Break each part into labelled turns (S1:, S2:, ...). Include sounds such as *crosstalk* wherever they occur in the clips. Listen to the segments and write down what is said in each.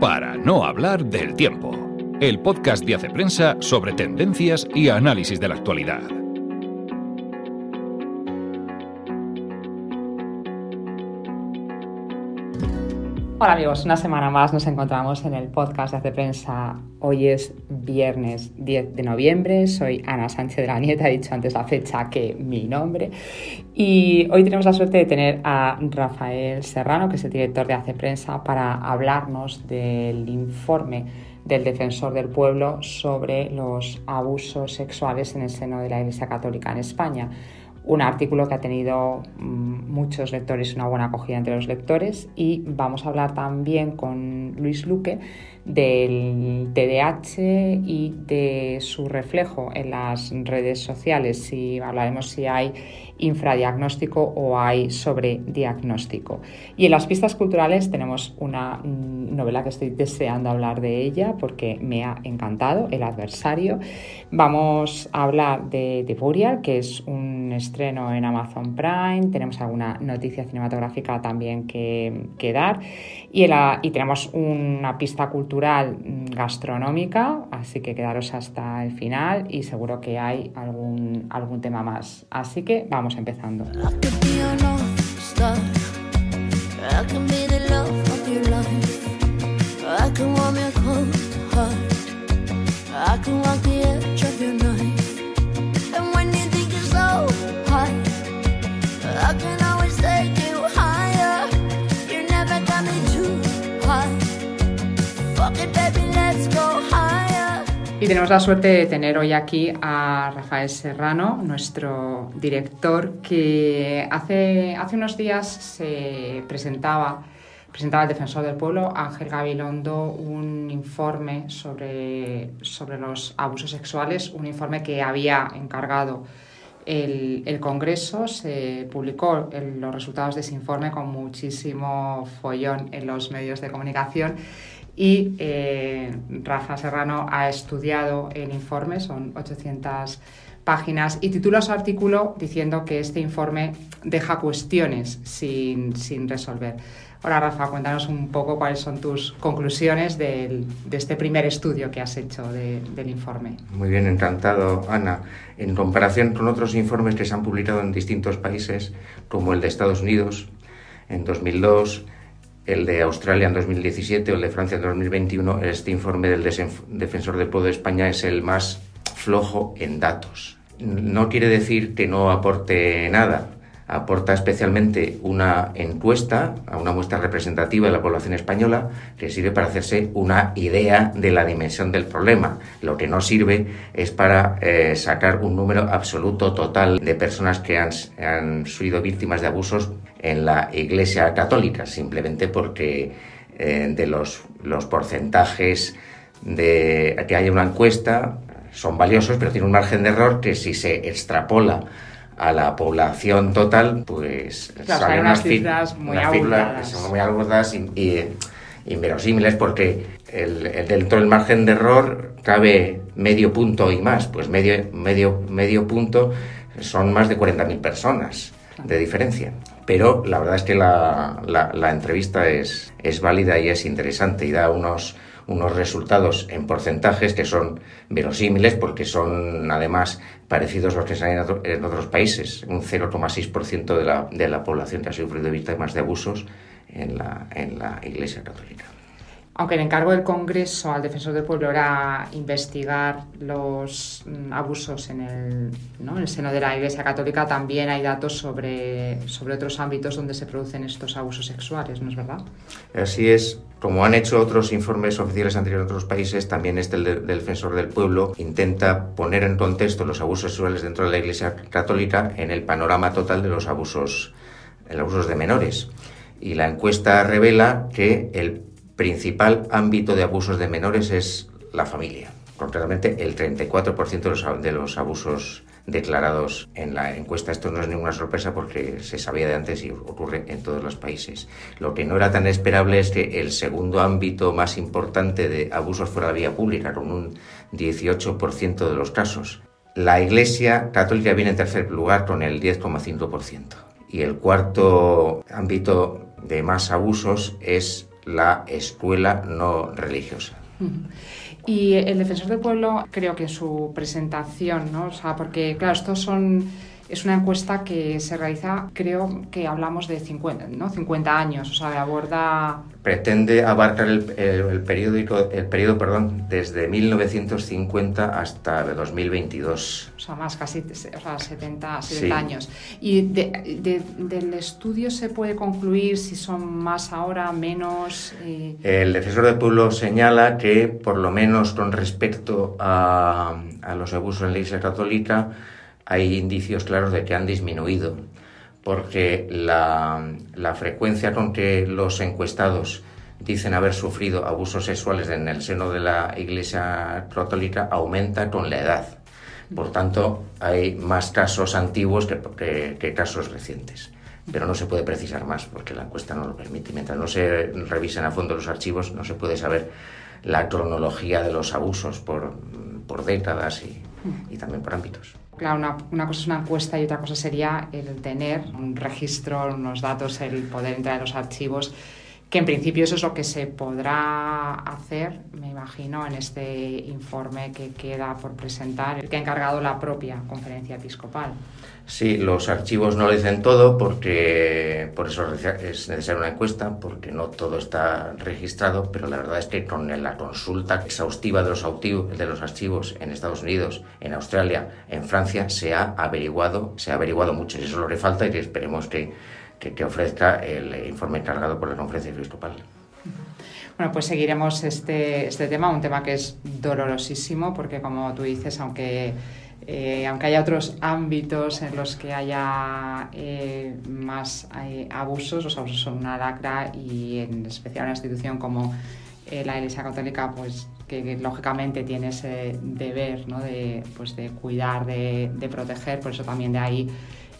S1: para no hablar del tiempo. El podcast de Hace Prensa sobre tendencias y análisis de la actualidad.
S2: Hola amigos, una semana más nos encontramos en el podcast de Hace Prensa. Hoy es viernes 10 de noviembre, soy Ana Sánchez de la Nieta, he dicho antes la fecha que mi nombre. Y hoy tenemos la suerte de tener a Rafael Serrano, que es el director de Hace Prensa, para hablarnos del informe del Defensor del Pueblo sobre los abusos sexuales en el seno de la Iglesia Católica en España un artículo que ha tenido mm, muchos lectores, una buena acogida entre los lectores y vamos a hablar también con Luis Luque del TDAH y de su reflejo en las redes sociales. Si hablaremos si hay infradiagnóstico o hay sobrediagnóstico. Y en las pistas culturales tenemos una novela que estoy deseando hablar de ella porque me ha encantado, El adversario. Vamos a hablar de, de Burial, que es un estreno en Amazon Prime. Tenemos alguna noticia cinematográfica también que, que dar. Y, y tenemos una pista cultural gastronómica, así que quedaros hasta el final y seguro que hay algún, algún tema más. Así que vamos empezando. Y tenemos la suerte de tener hoy aquí a Rafael Serrano, nuestro director, que hace, hace unos días se presentaba, presentaba el Defensor del Pueblo, Ángel Gabilondo, un informe sobre, sobre los abusos sexuales, un informe que había encargado el, el, Congreso. Se publicó los resultados de ese informe con muchísimo follón en los medios de comunicación y eh, Rafa Serrano ha estudiado el informe, son 800 páginas, y titula su artículo diciendo que este informe deja cuestiones sin, sin resolver. Ahora, Rafa, cuéntanos un poco cuáles son tus conclusiones de este primer estudio que has hecho del informe.
S3: Muy bien, encantado, Ana. En comparación con otros informes que se han publicado en distintos países, como el de Estados Unidos en 2002, el de Australia en 2017 o el de Francia en 2021, este informe del Defensor del Pueblo de España es el más flojo en datos. No quiere decir que no aporte nada, aporta especialmente una encuesta a una muestra representativa de la población española que sirve para hacerse una idea de la dimensión del problema. Lo que no sirve es para eh, sacar un número absoluto total de personas que han, sido víctimas de abusos en la Iglesia Católica, simplemente porque eh, de los, los porcentajes de que haya una encuesta son valiosos, pero tiene un margen de error que si se extrapola a la población total, pues
S2: salen unas cifras muy agudas.
S3: son muy agudas y, inverosímiles porque el, dentro del margen de error cabe medio punto y más, pues medio, medio, medio punto son más de 40.000 personas de diferencia. Pero la verdad es que la, la, entrevista es, es válida y es interesante y da unos, unos resultados en porcentajes que son verosímiles porque son además parecidos a los que se han en otros países. Un 0,6% de la, de la población que ha sufrido víctimas de abusos en la, en la Iglesia Católica.
S2: Aunque el encargo del Congreso al Defensor del Pueblo era investigar los mm, abusos en el, ¿no? en el seno de la Iglesia Católica, también hay datos sobre, sobre otros ámbitos donde se producen estos abusos sexuales, ¿no es verdad?
S3: Así es. Como han hecho otros informes oficiales anteriores en otros países, también este el del Defensor del Pueblo intenta poner en contexto los abusos sexuales dentro de la Iglesia Católica en el panorama total de los abusos, los abusos de menores. Y la encuesta revela que el principal ámbito de abusos de menores es la familia. Concretamente, el 34% de los, de los abusos declarados en la encuesta. Esto no es ninguna sorpresa porque se sabía de antes y ocurre en todos los países. Lo que no era tan esperable es que el segundo ámbito más importante de abusos fuera de vía pública, con un 18% de los casos. La Iglesia Católica viene en tercer lugar con el 10,5%. Y el cuarto ámbito de más abusos es la escuela no religiosa.
S2: Y el defensor del pueblo, creo que su presentación, ¿no? O sea, porque, claro, estos son es una encuesta que se realiza, creo que hablamos de 50, ¿no? 50 años, o sea, aborda...
S3: Pretende abarcar el, el, periodo, el periodo perdón, desde 1950 hasta 2022.
S2: O sea, más casi o sea, 70, 70 años. ¿Y del estudio se puede concluir si son más ahora, menos?
S3: El defensor del pueblo señala que, por lo menos con respecto a, a los abusos en la Iglesia Católica, hay indicios claros de que han disminuido, porque la, frecuencia con que los encuestados dicen haber sufrido abusos sexuales en el seno de la Iglesia Católica aumenta con la edad. Por tanto, hay más casos antiguos que, que, casos recientes. Pero no se puede precisar más porque la encuesta no lo permite. Mientras no se revisen a fondo los archivos, no se puede saber la cronología de los abusos por, por décadas y, y también por ámbitos.
S2: Claro, una, una, cosa es una encuesta y otra cosa sería el tener un registro, unos datos, el poder entrar en los archivos, que en principio eso es lo que se podrá hacer, me imagino, en este informe que queda por presentar, el que ha encargado la propia conferencia episcopal.
S3: Sí, los archivos no lo dicen todo porque por eso es necesaria una encuesta, porque no todo está registrado, pero la verdad es que con la consulta exhaustiva de los, de los archivos en Estados Unidos, en Australia, en Francia, se ha averiguado, se ha averiguado mucho eso es lo que falta y que esperemos que, que, ofrezca el informe encargado por la conferencia episcopal.
S2: Bueno, pues seguiremos este, este tema, un tema que es dolorosísimo, porque como tú dices, aunque eh, aunque haya otros ámbitos en los que haya eh, más eh, abusos, los abusos son una lacra y en especial una institución como la Iglesia Católica, pues que, lógicamente tiene ese deber ¿no? de, pues, de cuidar, de, de, proteger, por eso también de ahí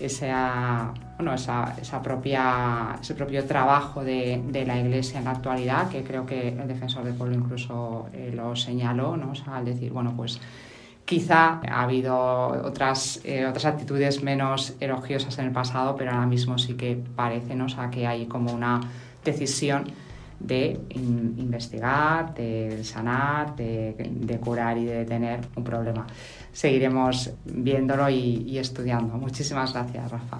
S2: esa, bueno, esa, esa propia, ese propio trabajo de, de, la Iglesia en la actualidad, que creo que el defensor del pueblo incluso lo señaló, ¿no? al decir, bueno, pues Quizá ha habido otras, eh, otras actitudes menos elogiosas en el pasado, pero ahora mismo sí que parece ¿no? que hay como una decisión de investigar, de sanar, de, curar y de detener un problema. Seguiremos viéndolo y, y estudiando. Muchísimas gracias, Rafa.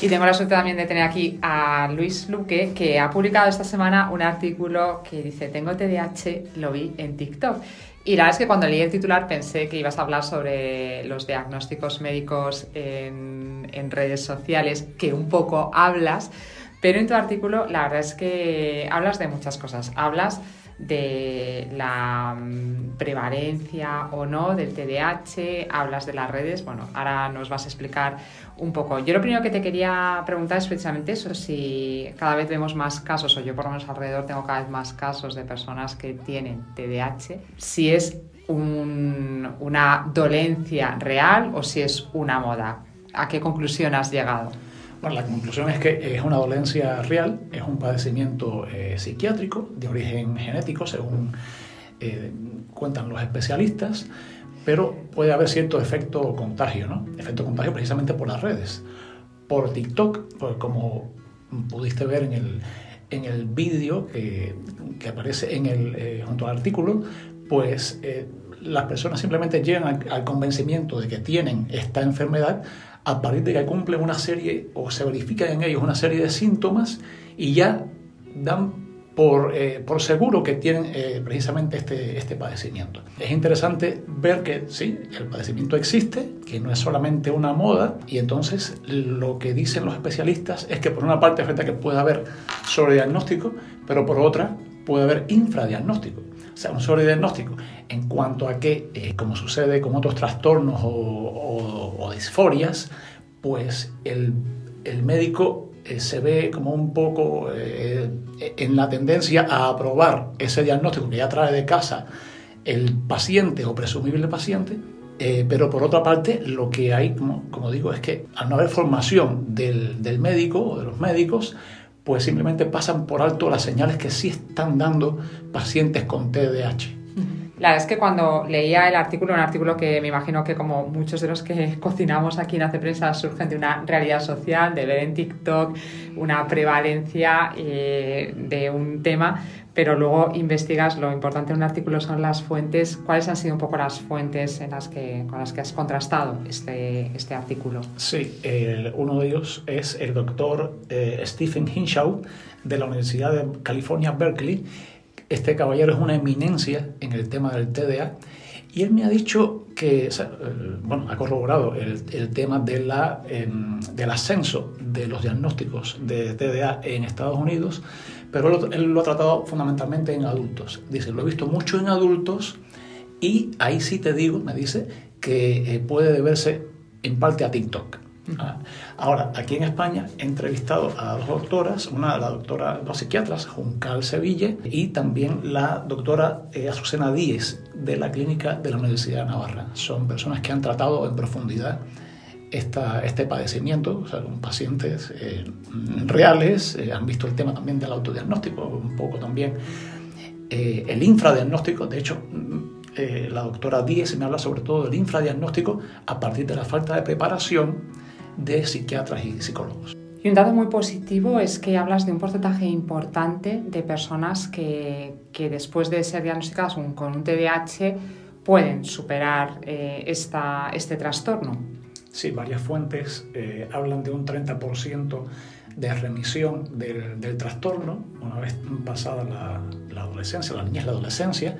S2: Y tengo la suerte también de tener aquí a Luis Luque, que ha publicado esta semana un artículo que dice, tengo TDAH, lo vi en TikTok. Y la verdad es que cuando leí el titular pensé que ibas a hablar sobre los diagnósticos médicos en, en redes sociales, que un poco hablas, pero en tu artículo la verdad es que hablas de muchas cosas. Hablas de la mm, prevalencia o no del TDAH, hablas de las redes, bueno, ahora nos vas a explicar un poco. Yo lo primero que te quería preguntar es precisamente eso, si cada vez vemos más casos, o yo por lo menos alrededor tengo cada vez más casos de personas que tienen TDAH, si es una dolencia real o si es una moda. ¿A qué conclusión has llegado?
S4: Bueno, la conclusión es que es una dolencia real, es un padecimiento eh, psiquiátrico de origen genético, según eh, cuentan los especialistas, pero puede haber cierto efecto contagio, ¿no? Efecto contagio precisamente por las redes. Por TikTok, como pudiste ver en el, en el vídeo que, que, aparece en el, eh, junto al artículo, pues las personas simplemente llegan al convencimiento de que tienen esta enfermedad a partir de que cumplen una serie o se verifican en ellos una serie de síntomas y ya dan por, eh, por seguro que tienen eh, precisamente este, este padecimiento. Es interesante ver que sí, el padecimiento existe, que no es solamente una moda y entonces lo que dicen los especialistas es que por una parte frente a que puede haber sobrediagnóstico, pero por otra puede haber infradiagnóstico. Sea, un sobrediagnóstico en cuanto a que, eh, como sucede con otros trastornos o, disforias, pues el, médico eh, se ve como un poco eh, en la tendencia a aprobar ese diagnóstico que ya trae de casa el paciente o presumible paciente, pero por otra parte lo que hay, como, digo, es que al no haber formación del, del médico o de los médicos, pues simplemente pasan por alto las señales que sí están dando pacientes con TDAH.
S2: La verdad es que cuando leía el artículo, un artículo que me imagino que como muchos de los que *laughs* cocinamos aquí en Hace Prensa surgen de una realidad social, de ver en TikTok una prevalencia eh, de un tema, pero luego investigas, lo importante en un artículo son las fuentes, ¿cuáles han sido un poco las fuentes en las que, con las que has contrastado este, este artículo?
S4: Sí, uno de ellos es el doctor eh, Stephen Hinshaw de la Universidad de California, Berkeley. Este caballero es una eminencia en el tema del TDA y él me ha dicho que, bueno, ha corroborado el, el tema de la, em, del ascenso de los diagnósticos de TDA en Estados Unidos pero él lo ha tratado fundamentalmente en adultos. Dice, lo he visto mucho en adultos y ahí sí te digo, me dice, que eh, puede deberse en parte a TikTok. Ah, ahora, aquí en España he entrevistado a dos doctoras, una la doctora, dos psiquiatras, Juncal Seville, y también la doctora eh, Azucena Díez, de la clínica de la Universidad de Navarra. Son personas que han tratado en profundidad esta, este padecimiento, o sea, con pacientes eh, reales, eh, han visto el tema también del autodiagnóstico, un poco también eh, el infradiagnóstico, de hecho, mm, la doctora Díez me habla sobre todo del infradiagnóstico a partir de la falta de preparación de psiquiatras y psicólogos.
S2: Y un dato muy positivo es que hablas de un porcentaje importante de personas que, que después de ser diagnosticadas con un TDAH pueden superar esta, este trastorno.
S4: Sí, varias fuentes eh, hablan de un 30% de remisión del, trastorno una vez pasada la, adolescencia, la niñez, la adolescencia.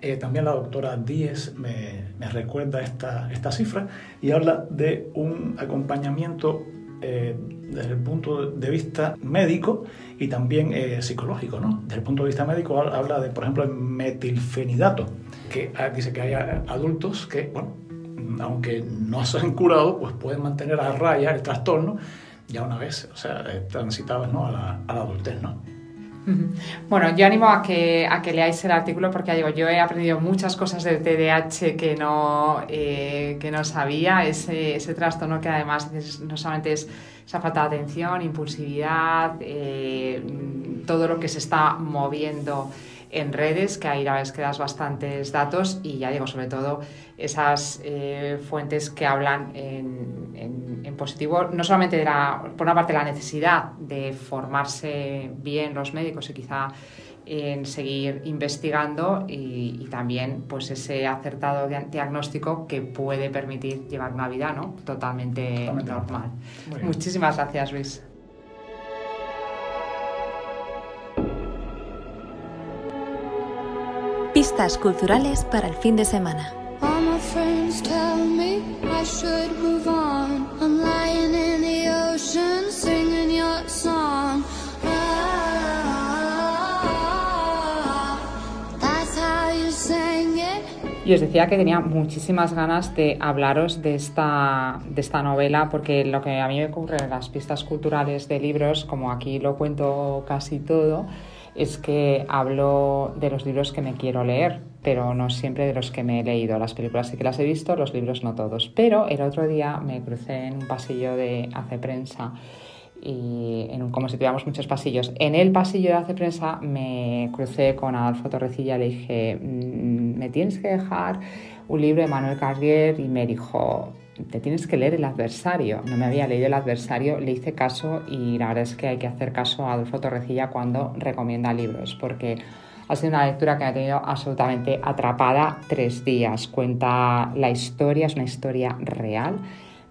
S4: Eh, también la doctora Díez me, recuerda esta, esta, cifra y habla de un acompañamiento eh, desde el punto de vista médico y también psicológico. ¿no? Desde el punto de vista médico habla de, por ejemplo, el metilfenidato, que ah, dice que hay adultos que, bueno, aunque no se han curado, pues pueden mantener a raya el trastorno ya una vez, o sea, transitados ¿no? a, la, a la adultez, ¿no?
S2: Bueno, yo animo a que, a que leáis el artículo porque digo, yo he aprendido muchas cosas del TDAH que no, eh, que no sabía, ese, ese trastorno que además no solamente es esa falta de atención, impulsividad, eh, todo lo que se está moviendo en redes, que ahí la verdad es que das bastantes datos y ya digo, sobre todo esas eh, fuentes que hablan en, en, positivo, no solamente de la, por una parte la necesidad de formarse bien los médicos y quizá en seguir investigando y, también pues ese acertado diagnóstico que puede permitir llevar una vida ¿no? totalmente, normal. Muchísimas gracias Luis.
S5: Pistas culturales para el fin de semana.
S2: Y os decía que tenía muchísimas ganas de hablaros de esta, de esta novela, porque lo que a mí me ocurre en las pistas culturales de libros, como aquí lo cuento casi todo, es que hablo de los libros que me quiero leer, pero no siempre de los que me he leído. Las películas sí que las he visto, los libros no todos. Pero el otro día me crucé en un pasillo de Hace Prensa y en un, como si tuviéramos muchos pasillos. En el pasillo de Hace Prensa me crucé con Adolfo Torrecilla y le dije, mm, me tienes que dejar un libro de Manuel Carrier y me dijo, te tienes que leer el adversario. No me había leído el adversario, le hice caso y la verdad es que hay que hacer caso a Adolfo Torrecilla cuando recomienda libros, porque ha sido una lectura que me ha tenido absolutamente atrapada tres días. Cuenta la historia, es una historia real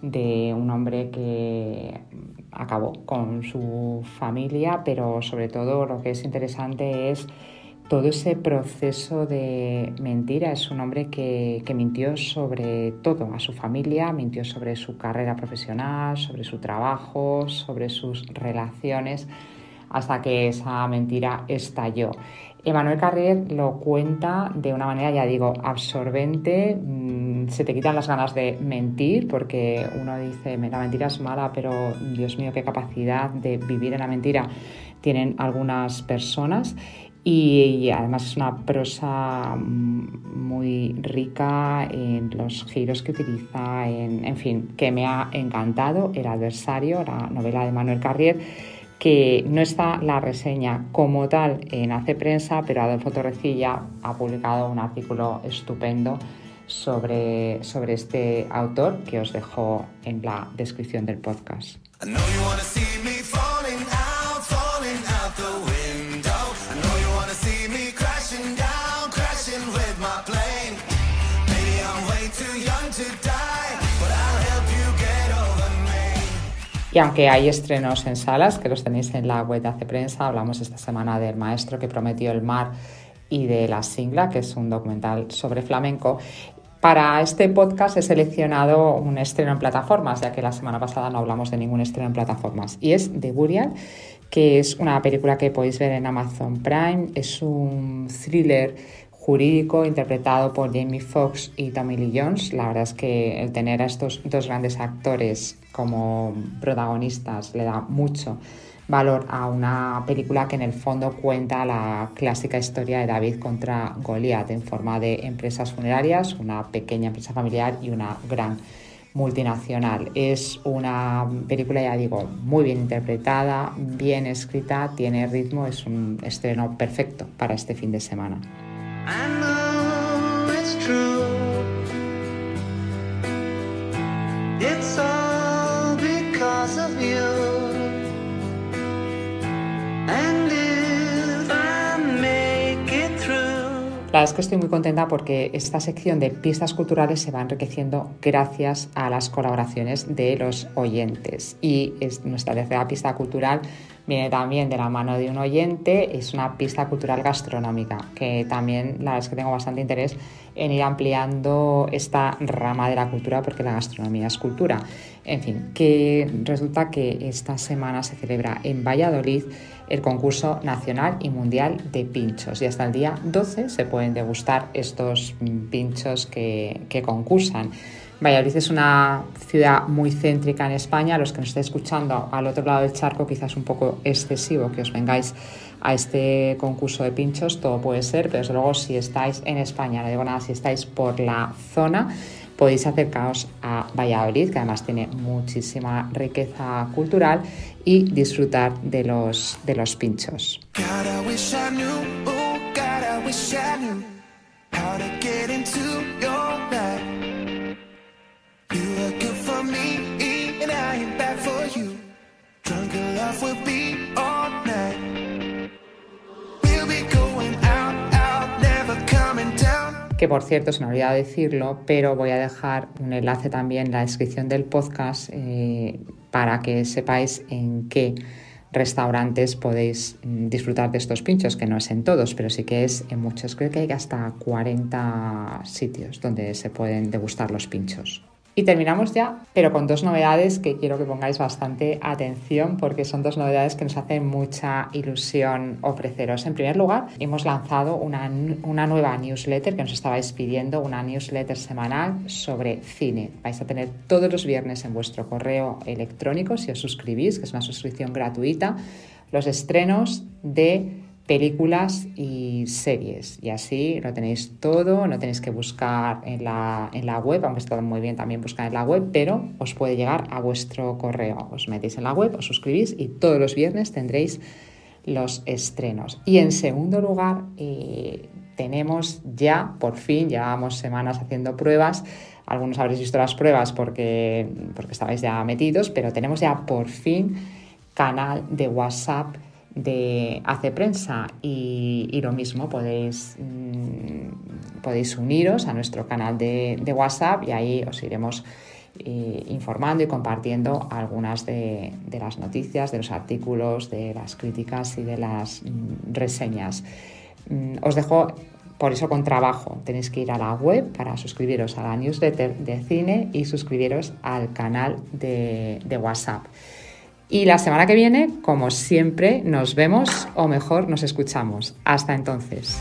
S2: de un hombre que acabó con su familia, pero sobre todo lo que es interesante es todo ese proceso de mentira. Es un hombre que, mintió sobre todo, a su familia, mintió sobre su carrera profesional, sobre su trabajo, sobre sus relaciones, hasta que esa mentira estalló. Emanuel Carrier lo cuenta de una manera, ya digo, absorbente. Mm, se te quitan las ganas de mentir porque uno dice, la mentira es mala, pero Dios mío, qué capacidad de vivir en la mentira tienen algunas personas y, además es una prosa muy rica en los giros que utiliza, en, en fin, que me ha encantado. El adversario, la novela de Manuel Carrier, que no está la reseña como tal en Hace Prensa, pero Adolfo Torrecilla ha publicado un artículo estupendo sobre, sobre este autor que os dejo en la descripción del podcast. Y aunque hay estrenos en salas, que los tenéis en la web de Hace Prensa, hablamos esta semana del maestro que prometió el mar y de La Singla, que es un documental sobre flamenco. Para este podcast he seleccionado un estreno en plataformas, ya que la semana pasada no hablamos de ningún estreno en plataformas, y es The Burial, que es una película que podéis ver en Amazon Prime. Es un thriller jurídico interpretado por Jamie Foxx y Tommy Lee Jones. La verdad es que el tener a estos dos grandes actores como protagonistas le da mucho valor a una película que en el fondo cuenta la clásica historia de David contra Goliat en forma de empresas funerarias, una pequeña empresa familiar y una gran multinacional. Es una película, ya digo, muy bien interpretada, bien escrita, tiene ritmo, es un estreno perfecto para este fin de semana. La verdad es que estoy muy contenta porque esta sección de pistas culturales se va enriqueciendo gracias a las colaboraciones de los oyentes. Y es nuestra tercera pista cultural viene también de la mano de un oyente, es una pista cultural gastronómica, que también la verdad es que tengo bastante interés en ir ampliando esta rama de la cultura porque la gastronomía es cultura. En fin, que resulta que esta semana se celebra en Valladolid el concurso nacional y mundial de pinchos y hasta el día 12 se pueden degustar estos pinchos que, que concursan. Valladolid es una ciudad muy céntrica en España. Los que nos estéis escuchando al otro lado del charco, quizás un poco excesivo que os vengáis a este concurso de pinchos, todo puede ser, pero desde luego si estáis en España, no digo nada, si estáis por la zona, podéis acercaros a Valladolid, que además tiene muchísima riqueza cultural, y disfrutar de los, de los pinchos. Que por cierto se me olvidado decirlo, pero voy a dejar un enlace también en la descripción del podcast eh, para que sepáis en qué restaurantes podéis mm, disfrutar de estos pinchos, que no es en todos, pero sí que es en muchos. Creo que hay hasta 40 sitios donde se pueden degustar los pinchos. Y terminamos ya, pero con dos novedades que quiero que pongáis bastante atención porque son dos novedades que nos hacen mucha ilusión ofreceros. En primer lugar, hemos lanzado una, una nueva newsletter que nos estabais pidiendo, una newsletter semanal sobre cine. Vais a tener todos los viernes en vuestro correo electrónico, si os suscribís, que es una suscripción gratuita, los estrenos de películas y series. Y así lo tenéis todo, no tenéis que buscar en la, en la web, aunque está muy bien también buscar en la web, pero os puede llegar a vuestro correo. Os metéis en la web, os suscribís y todos los viernes tendréis los estrenos. Y en segundo lugar, eh, tenemos ya, por fin, llevamos semanas haciendo pruebas. Algunos habréis visto las pruebas porque, porque estabais ya metidos, pero tenemos ya por fin canal de WhatsApp de Hace Prensa y, lo mismo podéis, mm, podéis uniros a nuestro canal de, WhatsApp y ahí os iremos eh, informando y compartiendo algunas de, las noticias, de los artículos, de las críticas y de las mm, reseñas. Mm, os dejo por eso con trabajo. Tenéis que ir a la web para suscribiros a la newsletter de cine y suscribiros al canal de WhatsApp. Y la semana que viene, como siempre, nos vemos o mejor nos escuchamos. Hasta entonces.